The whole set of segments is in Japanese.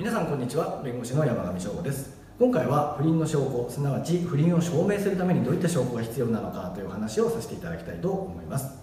皆さんこんにちは。弁護士の山上翔吾です。今回は不倫の証拠すなわち不倫を証明するためにどういった証拠が必要なのかという話をさせていただきたいと思います。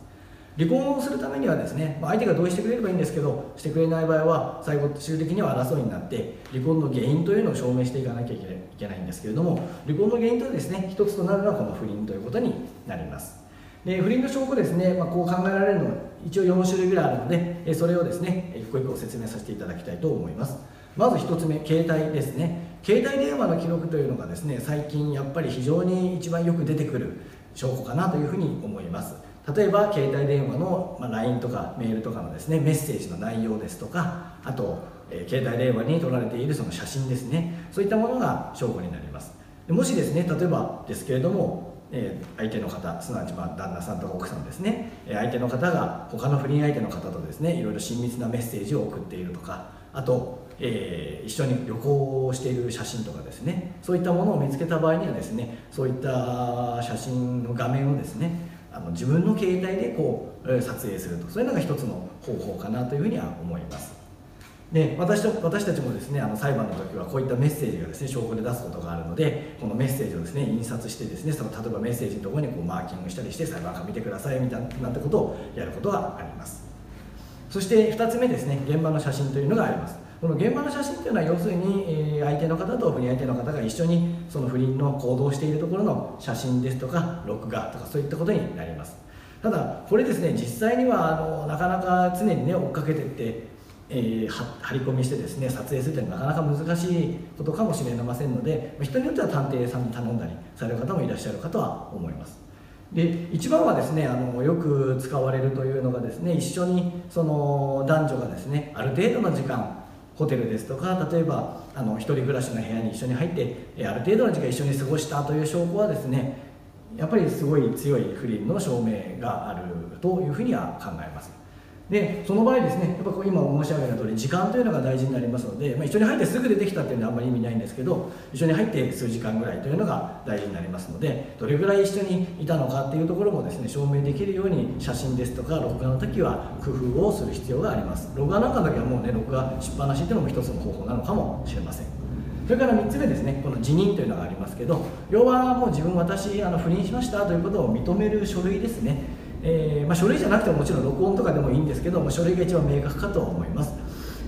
離婚をするためにはですねま相手が同意してくれればいいんですけどしてくれない場合は最後終的には争いになって離婚の原因というのを証明していかなきゃいけないんですけれども離婚の原因とですね一つとなるのはこの不倫ということになります。で不倫の証拠ですね、まあ、こう考えられるのは一応4種類ぐらいあるのでそれをですね一個一個説明させていただきたいと思います。まず1つ目携帯ですね。携帯電話の記録というのがですね最近やっぱり非常に一番よく出てくる証拠かなというふうに思います。例えば携帯電話の、ま LINE とかメールとかのですねメッセージの内容ですとかあと、え、携帯電話に撮られているその写真ですね。そういったものが証拠になります。もしですね例えばですけれどもえ相手の方すなわちま旦那さんとか奥さんですね。え相手の方が他の不倫相手の方とですねいろいろ親密なメッセージを送っているとかあと、えー、一緒に旅行をしている写真とかですね。そういったものを見つけた場合にはですねそういった写真の画面をですねあの自分の携帯でこう撮影すると。そういうのが一つの方法かなというふうには思います。で私と私たちもですねあの裁判の時はこういったメッセージがですね証拠で出すことがあるのでこのメッセージをですね印刷してですねその例えばメッセージのところにこうマーキングしたりして裁判官見てくださいみたいなことをやることがあります。そして2つ目ですね現場の写真というのがあります。この現場の写真というのは要するに、相手の方と不倫相手の方が一緒にその不倫の行動しているところの写真ですとか録画とかそういったことになります。ただこれですね実際にはあのなかなか常にね追っかけてってえー、張り込みしてですね撮影するというのはなかなか難しいことかもしれませんので人によっては探偵さんに頼んだりされる方もいらっしゃるかとは思います。で一番はですねあのよく使われるというのがですね一緒にその男女がですねある程度の時間ホテルですとか例えばあの一人暮らしの部屋に一緒に入ってある程度の時間一緒に過ごしたという証拠はですねやっぱりすごい強い不倫の証明があるというふうには考えます。でその場合ですねやっぱ今申し上げた通り時間というのが大事になりますので、まあ、一緒に入ってすぐ出てきたっていうのはあんまり意味ないんですけど一緒に入って数時間ぐらいというのが大事になりますのでどれぐらい一緒にいたのかっていうところもですね証明できるように写真ですとか録画の時は工夫をする必要があります。録画なんかの時はもうね録画しっぱなしっていうのも一つの方法なのかもしれません。それから3つ目ですねこの辞任というのがありますけど要はもう自分私あの不倫しましたということを認める書類ですね。えー、まあ、書類じゃなくてももちろん録音とかでもいいんですけど、まあ、書類が一番明確かと思います。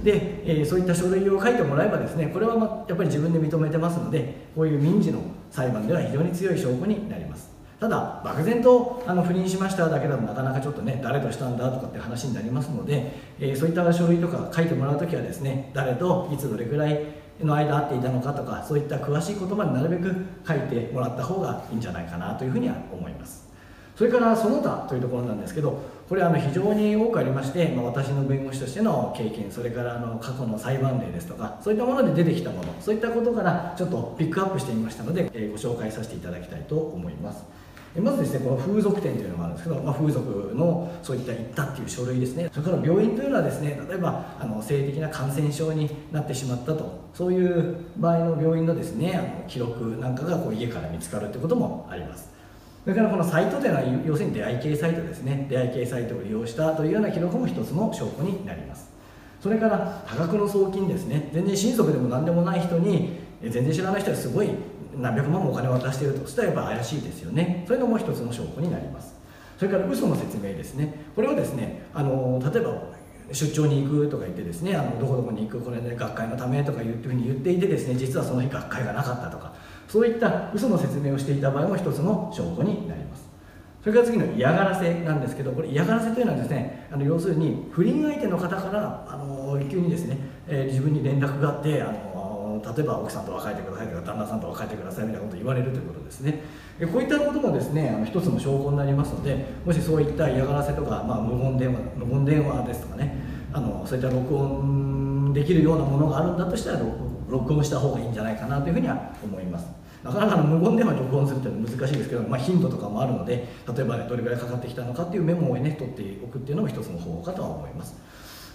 で、えー、そういった書類を書いてもらえばですねこれはまやっぱり自分で認めてますのでこういう民事の裁判では非常に強い証拠になります。ただ漠然とあの不倫しましただけだとなかなかちょっとね誰としたんだとかって話になりますので、えー、そういった書類とか書いてもらう時はですね誰といつどれぐらいの間会っていたのかとかそういった詳しい言葉になるべく書いてもらった方がいいんじゃないかなというふうには思います。それからその他というところなんですけどこれあの非常に多くありまして、まあ、私の弁護士としての経験それからあの過去の裁判例ですとかそういったもので出てきたものそういったことからちょっとピックアップしてみましたので、えー、ご紹介させていただきたいと思います。まずですねこの風俗店というのがあるんですけど、まあ、風俗のそういった行ったっていう書類ですね。それから病院というのはですね例えばあの性的な感染症になってしまったとそういう場合の病院のですねあの記録なんかがこう家から見つかるってこともあります。それからこのサイトというのは要するに出会い系サイトですね。出会い系サイトを利用したというような記録も一つの証拠になります。それから多額の送金ですね。全然親族でも何でもない人に全然知らない人はすごい何百万もお金を渡していると。したらやっぱ怪しいですよね。それのも一つの証拠になります。それから嘘の説明ですね。これはですねあの例えば出張に行くとか言ってですねあのどこどこに行くこれで、学会のためとかいうふうに言っていてですね実はその日学会がなかったとかそういった嘘の説明をしていた場合も一つの証拠になります。それから次の嫌がらせなんですけどこれ嫌がらせというのはですねあの要するに不倫相手の方からあの急にですね、えー、自分に連絡があってあの例えば奥さんと別れてくださいとか旦那さんと別れてくださいみたいなことを言われるということですね。こういったこともですねあの一つの証拠になりますのでもしそういった嫌がらせとか、まあ、無言電話無言電話ですとかねあのそういった録音できるようなものがあるんだとしたら録音録音した方がいいんじゃないかなというふうには思います。なかなかの無言電話に録音するっていうのは難しいですけど、まあ、頻度とかもあるので例えば、ね、どれぐらいかかってきたのかっていうメモをね取っておくっていうのも一つの方法かとは思います。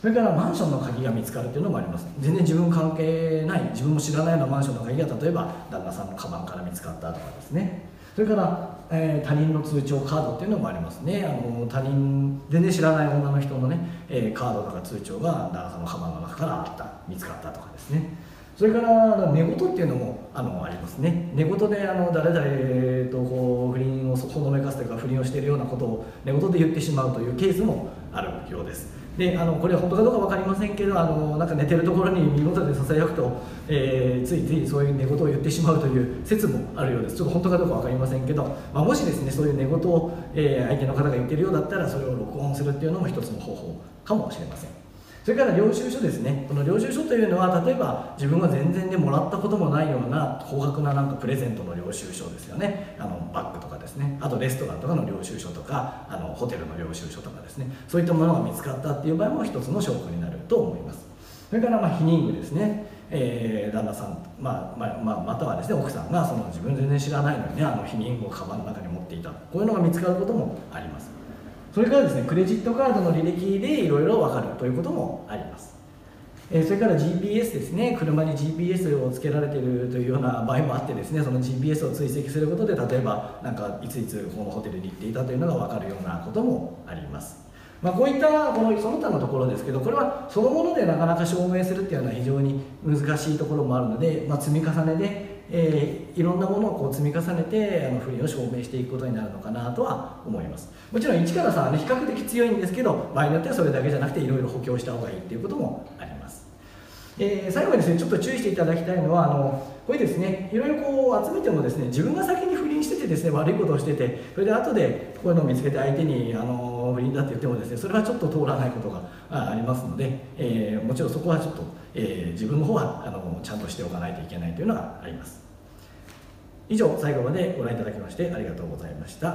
それからマンションの鍵が見つかるっていうのもあります。全然自分関係ない自分も知らないようなマンションの鍵が例えば旦那さんのカバンから見つかったとかですね。それから、えー他人の通帳カードっていうのもありますね。あの他人全然知らない女の人のね、えーカードとか通帳が旦那さんのカバンの中からあった見つかったとかですね。それから寝言っていうのもあのありますね。寝言であの誰々とこう不倫をほのめかすというか不倫をしているようなことを寝言で言ってしまうというケースもあるようです。であのこれは本当かどうか分かりませんけどあのなんか寝てるところに耳元でささやくと、えーついついそういう寝言を言ってしまうという説もあるようです。ちょっと本当かどうか分かりませんけど、まあ、もしですねそういう寝言を、えー相手の方が言ってるようだったらそれを録音するっていうのも一つの方法かもしれません。それから領収書ですね、この領収書というのは、例えば自分が全然でもらったこともないような高額ななんかプレゼントの領収書ですよね、あのバッグとかですね、あとレストランとかの領収書とか、あのホテルの領収書とかですね、そういったものが見つかったっていう場合も一つの証拠になると思います。それからまあ避妊具ですね、えー旦那さん、まあまあまあ、またはですね奥さんがその自分全然知らないのにねあの避妊具をカバンの中に持っていた。こういうのが見つかることもあります。それからですねクレジットカードの履歴でいろいろ分かるということもあります。えそれから GPS ですね。車に GPS をつけられているというような場合もあってですねその GPS を追跡することで例えばなんかいついつこのホテルに行っていたというのが分かるようなこともあります。まあ、こういったこのその他のところですけどこれはそのものでなかなか証明するっていうのは非常に難しいところもあるので、まあ、積み重ねで、えーいろんなものをこう積み重ねてあの不倫を証明していくことになるのかなとは思います。もちろん1から3は、ね、比較的強いんですけど場合によってはそれだけじゃなくていろいろ補強した方がいいっていうこともあります。えー最後にですねちょっと注意していただきたいのはあのこれですねいろいろこう集めてもですね自分が先に不倫しててですね悪いことをしててそれで後でこういうのを見つけて相手にあの不倫だって言ってもですねそれはちょっと通らないことがあありますので、えーもちろんそこはちょっと、えー自分の方はあのちゃんとしておかないといけないというのがあります。以上最後までご覧いただきましてありがとうございました。